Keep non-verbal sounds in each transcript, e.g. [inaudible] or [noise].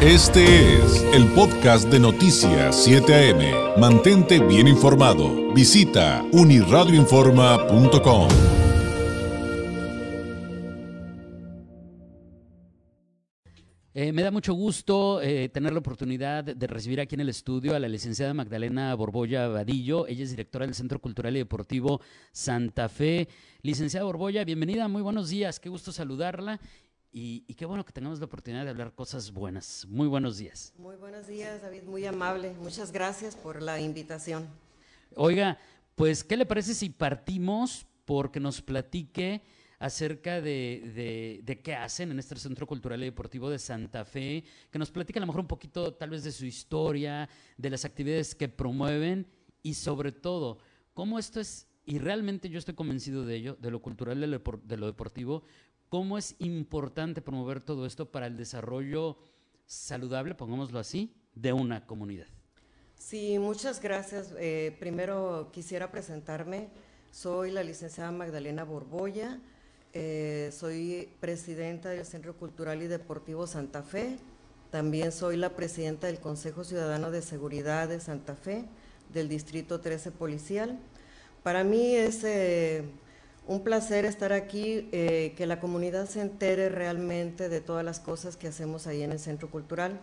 Este es el podcast de Noticias 7 AM. Mantente bien informado. Visita uniradioinforma.com. Eh, me da mucho gusto eh, tener la oportunidad de recibir aquí en el estudio a la licenciada Magdalena Borbolla Vadillo. Ella es directora del Centro Cultural y Deportivo Santa Fe. Licenciada Borbolla, bienvenida, muy buenos días, qué gusto saludarla. Y, y, qué bueno que tengamos la oportunidad de hablar cosas buenas. Muy buenos días. Muy buenos días, David, muy amable. Muchas gracias por la invitación. Oiga, pues, ¿qué le parece si partimos porque nos platique acerca de, de, qué hacen en este Centro Cultural y Deportivo de Santa Fe, que nos platique a lo mejor un poquito tal vez de su historia, de las actividades que promueven y sobre todo, cómo esto es, y realmente yo estoy convencido de ello, de lo cultural, de lo deportivo, cómo es importante promover todo esto para el desarrollo saludable, pongámoslo así, de una comunidad. Sí, muchas gracias. Eh, primero quisiera presentarme. Soy la licenciada Magdalena Borbolla. Eh, soy presidenta del Centro Cultural y Deportivo Santa Fe. También soy la presidenta del Consejo Ciudadano de Seguridad de Santa Fe, del Distrito 13 Policial. Para mí es eh, un placer estar aquí, eh, que la comunidad se entere realmente de todas las cosas que hacemos ahí en el Centro Cultural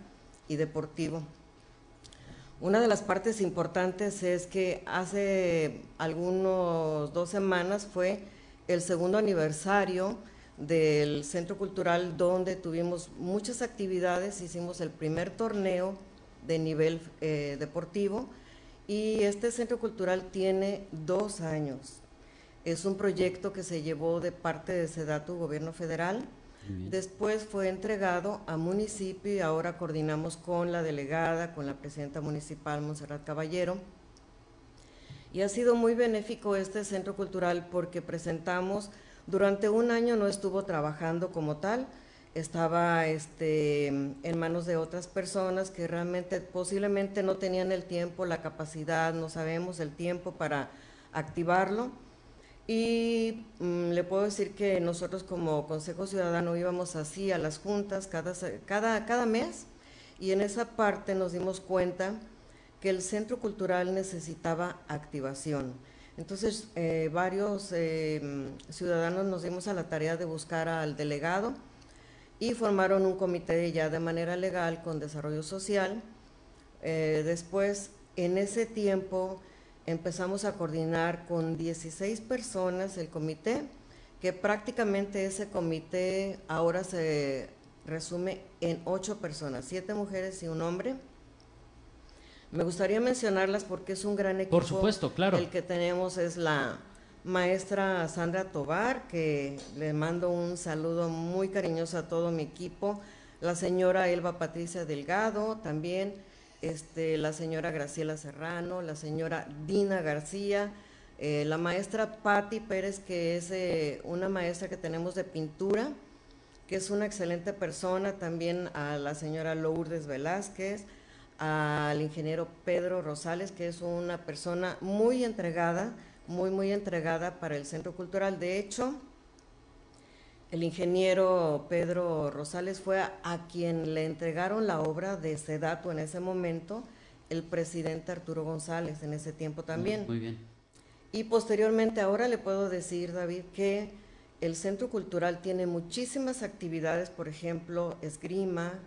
y Deportivo. Una de las partes importantes es que hace algunos dos semanas fue el segundo aniversario del Centro Cultural donde tuvimos muchas actividades, hicimos el primer torneo de nivel eh, deportivo y este Centro Cultural tiene dos años. Es un proyecto que se llevó de parte de Sedatu, gobierno federal. Después fue entregado a municipio y ahora coordinamos con la delegada, con la presidenta municipal, Monserrat Caballero, y ha sido muy benéfico este centro cultural porque presentamos, durante un año no estuvo trabajando como tal, estaba este, en manos de otras personas que realmente posiblemente no tenían el tiempo, la capacidad, no sabemos el tiempo para activarlo. Y mm, le puedo decir que nosotros como Consejo Ciudadano íbamos así a las juntas cada, cada, cada mes y en esa parte nos dimos cuenta que el centro cultural necesitaba activación. Entonces, eh, varios eh, ciudadanos nos dimos a la tarea de buscar al delegado y formaron un comité ya de manera legal con desarrollo social. Eh, después, en ese tiempo, empezamos a coordinar con 16 personas el comité, que prácticamente ese comité ahora se resume en ocho personas, siete mujeres y un hombre me gustaría mencionarlas porque es un gran equipo. Por supuesto, claro. El que tenemos es la maestra Sandra Tobar, que le mando un saludo muy cariñoso a todo mi equipo. La señora Elba Patricia Delgado, también este, la señora Graciela Serrano, la señora Dina García, eh, la maestra Patti Pérez, que es eh, una maestra que tenemos de pintura, que es una excelente persona, también a la señora Lourdes Velázquez, al ingeniero Pedro Rosales, que es una persona muy entregada, muy, muy entregada para el Centro Cultural. De hecho, el ingeniero Pedro Rosales fue a, quien le entregaron la obra de Sedato en ese momento, el presidente Arturo González en ese tiempo también. Muy bien. Y posteriormente, ahora le puedo decir, David, que el Centro Cultural tiene muchísimas actividades, por ejemplo, esgrima,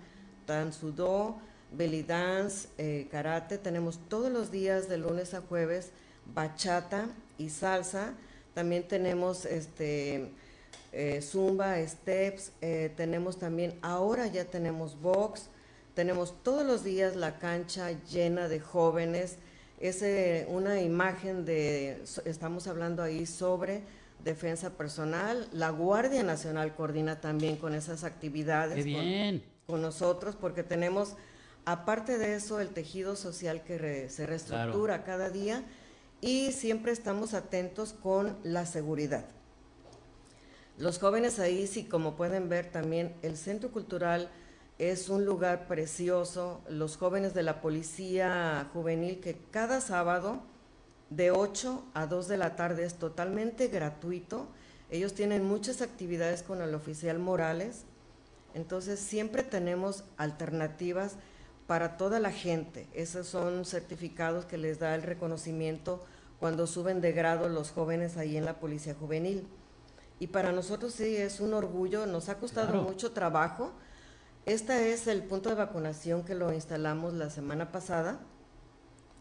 sudó belly dance, eh, karate, tenemos todos los días de lunes a jueves bachata y salsa, también tenemos este eh, zumba, steps, eh, tenemos también, ahora ya tenemos box, tenemos todos los días la cancha llena de jóvenes, es una imagen de, estamos hablando ahí sobre defensa personal, la Guardia Nacional coordina también con esas actividades con nosotros porque tenemos Aparte de eso, el tejido social que se reestructura cada día y siempre estamos atentos con la seguridad. Los jóvenes ahí, sí, como pueden ver también, el Centro Cultural es un lugar precioso. Los jóvenes de la Policía Juvenil que cada sábado de 8 a 2 de la tarde es totalmente gratuito. Ellos tienen muchas actividades con el oficial Morales Entonces siempre tenemos alternativas para toda la gente. Esos son certificados que les da el reconocimiento cuando suben de grado los jóvenes ahí en la Policía Juvenil. Y para nosotros sí es un orgullo, nos ha costado mucho trabajo. Este es el punto de vacunación que lo instalamos la semana pasada.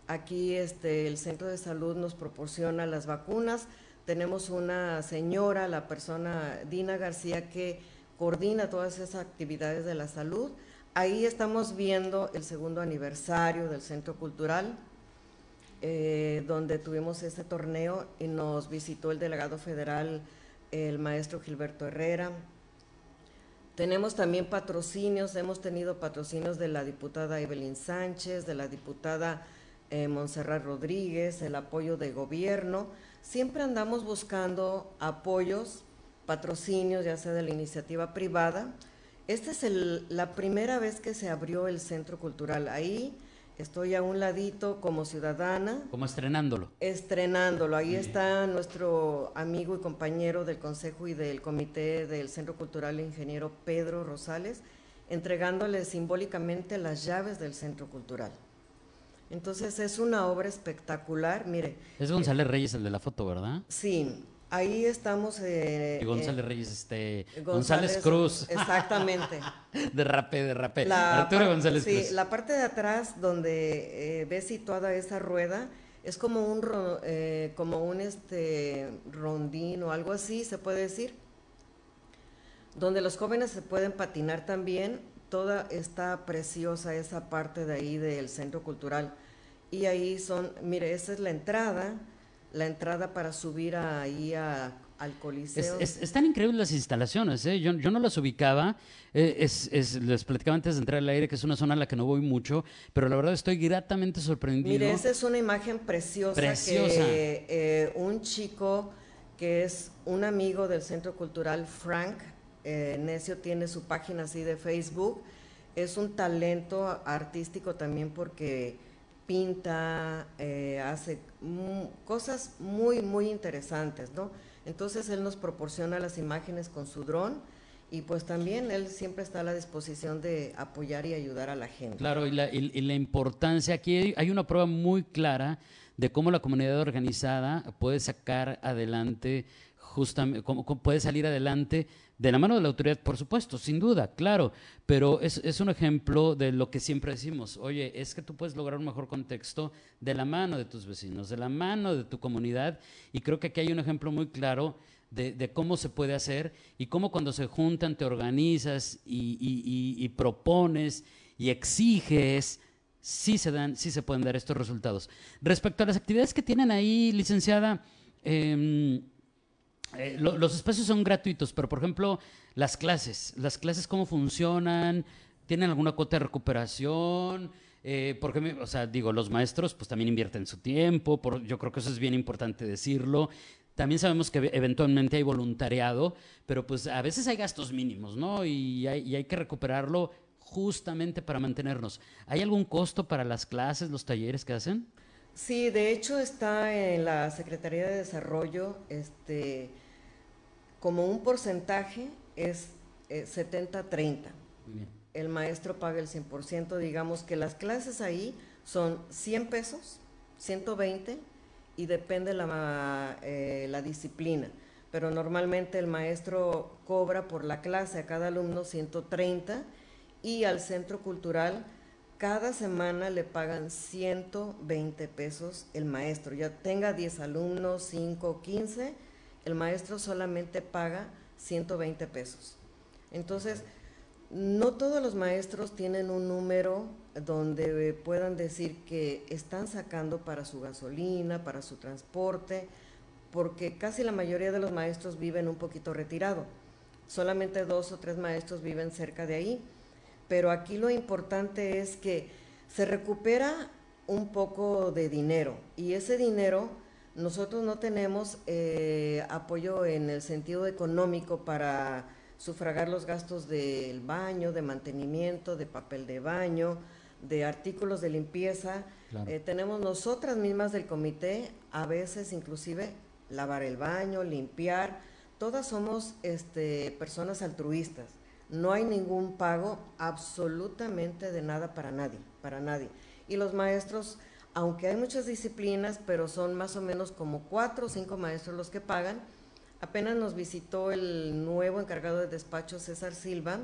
Aquí este, el centro de salud nos proporciona las vacunas. Tenemos una señora, la persona Dina García, que coordina todas esas actividades de la salud. Ahí estamos viendo el segundo aniversario del Centro Cultural, eh, donde tuvimos este torneo y nos visitó el delegado federal, el maestro Gilberto Herrera. Tenemos también patrocinios, hemos tenido patrocinios de la diputada Evelyn Sánchez, de la diputada eh, Montserrat Rodríguez, el apoyo de gobierno. Siempre andamos buscando apoyos, patrocinios, ya sea de la iniciativa privada. Esta es la primera vez que se abrió el Centro Cultural. Ahí Estoy a un ladito como ciudadana. Como estrenándolo. Estrenándolo. Ahí está nuestro amigo y compañero del Consejo y del Comité del Centro Cultural, ingeniero Pedro Rosales, entregándole simbólicamente las llaves del Centro Cultural. Entonces es una obra espectacular, mire. Es González Reyes el de la foto, ¿verdad? Sí, Ahí estamos. Eh, González eh, Reyes, este. González, Cruz. [laughs] Exactamente. [laughs] de rapé, de rapé. La Arturo González sí, la parte de atrás donde eh, ves situada esa rueda es como un, eh, como un este, rondín o algo así, se puede decir. Donde los jóvenes se pueden patinar también. Toda está preciosa esa parte de ahí del centro cultural. Y ahí son, mire, esa es la entrada la entrada para subir ahí al Coliseo. están increíbles las instalaciones, ¿eh? yo, no las ubicaba. Eh, es, les platicaba antes de entrar al aire que es una zona a la que no voy mucho, pero la verdad estoy gratamente sorprendido. Mire, esa es una imagen preciosa, preciosa. que eh, un chico que es un amigo del Centro Cultural Frank Necio tiene su página así de Facebook. Es un talento artístico también porque pinta, eh, hace cosas muy, muy interesantes, ¿no? Entonces él nos proporciona las imágenes con su dron y pues también él siempre está a la disposición de apoyar y ayudar a la gente. Claro, y la, y la importancia, aquí hay una prueba muy clara de cómo la comunidad organizada puede sacar adelante justamente, cómo, puede salir adelante de la mano de la autoridad, por supuesto, sin duda, claro, pero es, es, un ejemplo de lo que siempre decimos, oye, es que tú puedes lograr un mejor contexto de la mano de tus vecinos, de la mano de tu comunidad, y creo que aquí hay un ejemplo muy claro de, de cómo se puede hacer y cómo cuando se juntan te organizas y, y, propones y exiges, sí se, dan, sí se pueden dar estos resultados. Respecto a las actividades que tienen ahí, licenciada, eh, eh, los espacios son gratuitos, pero por ejemplo, las clases, las clases cómo funcionan, tienen alguna cuota de recuperación, eh, porque, o sea, digo, los maestros pues también invierten su tiempo, yo creo que eso es bien importante decirlo. También sabemos que eventualmente hay voluntariado, pero pues a veces hay gastos mínimos, ¿no? Y hay que recuperarlo justamente para mantenernos. ¿Hay algún costo para las clases, los talleres que hacen? Sí, de hecho está en la Secretaría de Desarrollo, este, como un porcentaje es 70-30. Eh, el maestro paga el 100%, digamos que las clases ahí son 100 pesos, 120 y depende la, eh, la disciplina. Pero normalmente el maestro cobra por la clase a cada alumno 130 y al centro cultural cada semana le pagan 120 pesos el maestro, ya tenga 10 alumnos, 5, 15, el maestro solamente paga 120 pesos. Entonces, no todos los maestros tienen un número donde puedan decir que están sacando para su gasolina, para su transporte, porque casi la mayoría de los maestros viven un poquito retirado. Solamente dos o tres maestros viven cerca de ahí pero aquí lo importante es que se recupera un poco de dinero y ese dinero nosotros no tenemos eh, apoyo en el sentido económico para sufragar los gastos del baño, de mantenimiento, de papel de baño, de artículos de limpieza. Eh, tenemos nosotras mismas del comité, a veces inclusive lavar el baño, limpiar. Todas somos este, personas altruistas no hay ningún pago absolutamente de nada para nadie, para nadie. Y los maestros, aunque hay muchas disciplinas, pero son más o menos como cuatro o cinco maestros los que pagan, apenas nos visitó el nuevo encargado de despacho, César Silva,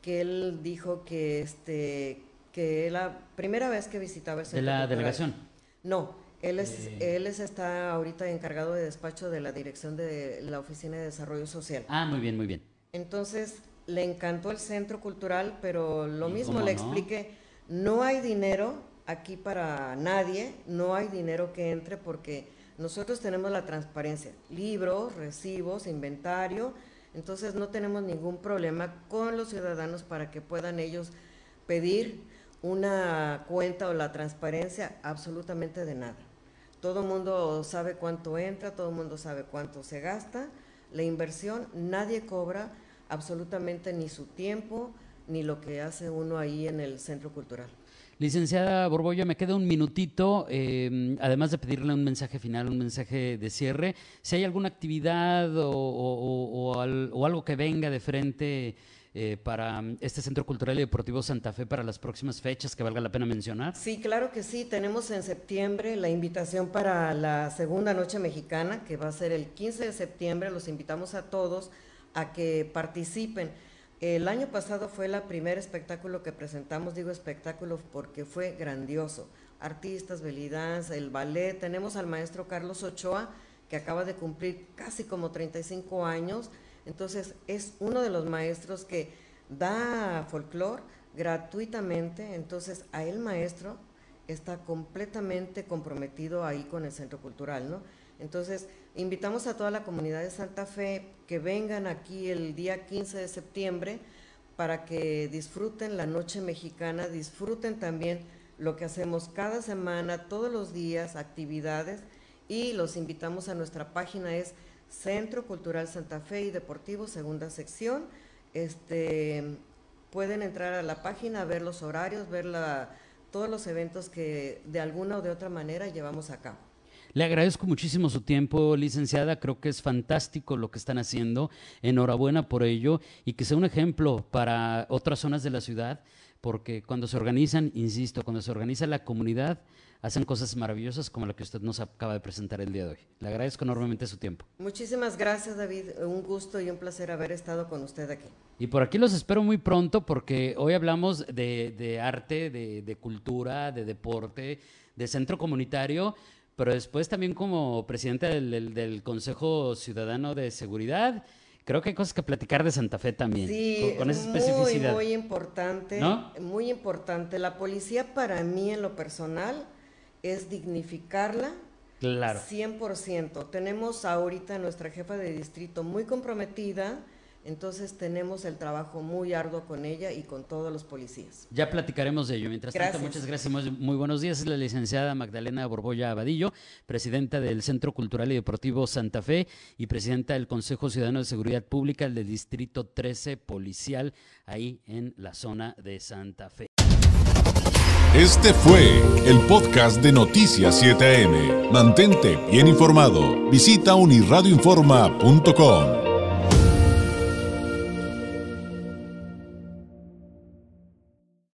que él dijo que este que la primera vez que visitaba el centro de la delegación no él es eh. él es está ahorita encargado de despacho de la dirección de la oficina de desarrollo social. Ah muy bien muy bien. Entonces le encantó el centro cultural, pero lo mismo le expliqué, no hay dinero aquí para nadie, no hay dinero que entre porque nosotros tenemos la transparencia, libros, recibos, inventario, entonces no tenemos ningún problema con los ciudadanos para que puedan ellos pedir una cuenta o la transparencia absolutamente de nada. Todo el mundo sabe cuánto entra, todo el mundo sabe cuánto se gasta, la inversión, nadie cobra absolutamente ni su tiempo ni lo que hace uno ahí en el centro cultural. Licenciada Borbolla, me queda un minutito, em, además de pedirle un mensaje final, un mensaje de cierre, si hay alguna actividad o, algo que venga de frente eh, para este Centro Cultural y Deportivo Santa Fe para las próximas fechas que valga la pena mencionar. Sí, claro que sí, tenemos en septiembre la invitación para la segunda noche mexicana, que va a ser el 15 de septiembre, los invitamos a todos a que participen. El año pasado fue el primer espectáculo que presentamos, digo espectáculo porque fue grandioso. Artistas, belidanza, el ballet, tenemos al maestro Carlos Ochoa, que acaba de cumplir casi como 35 años, entonces es uno de los maestros que da folclore gratuitamente, entonces a el maestro está completamente comprometido ahí con el centro cultural, ¿no? Entonces, invitamos a toda la comunidad de Santa Fe que vengan aquí el día 15 de septiembre para que disfruten la noche mexicana, disfruten también lo que hacemos cada semana, todos los días, actividades, y los invitamos a nuestra página, es Centro Cultural Santa Fe y Deportivo, segunda sección. Este, pueden entrar a la página, ver los horarios, ver todos los eventos que de alguna o de otra manera llevamos a cabo. Le agradezco muchísimo su tiempo, licenciada. Creo que es fantástico lo que están haciendo. Enhorabuena por ello y que sea un ejemplo para otras zonas de la ciudad, porque cuando se organizan, insisto, cuando se organiza la comunidad, hacen cosas maravillosas como la que usted nos acaba de presentar el día de hoy. Le agradezco enormemente su tiempo. Muchísimas gracias, David. Un gusto y un placer haber estado con usted aquí. Y por aquí los espero muy pronto porque hoy hablamos de, arte, de cultura, de deporte, de centro comunitario pero después también como presidente del, Consejo Ciudadano de Seguridad, creo que hay cosas que platicar de Santa Fe también. Sí, con, esa especificidad. Muy, muy importante. ¿No? Muy importante. La policía para mí en lo personal es dignificarla. Claro. 100%. Tenemos ahorita nuestra jefa de distrito muy comprometida entonces tenemos el trabajo muy arduo con ella y con todos los policías. Ya platicaremos de ello. Mientras tanto, muchas gracias. Muy, buenos días. Es la licenciada Magdalena Borbolla Abadillo, presidenta del Centro Cultural y Deportivo Santa Fe y presidenta del Consejo Ciudadano de Seguridad Pública del Distrito 13 Policial, ahí en la zona de Santa Fe. Este fue el podcast de Noticias 7am. Mantente bien informado. Visita unirradioinforma.com.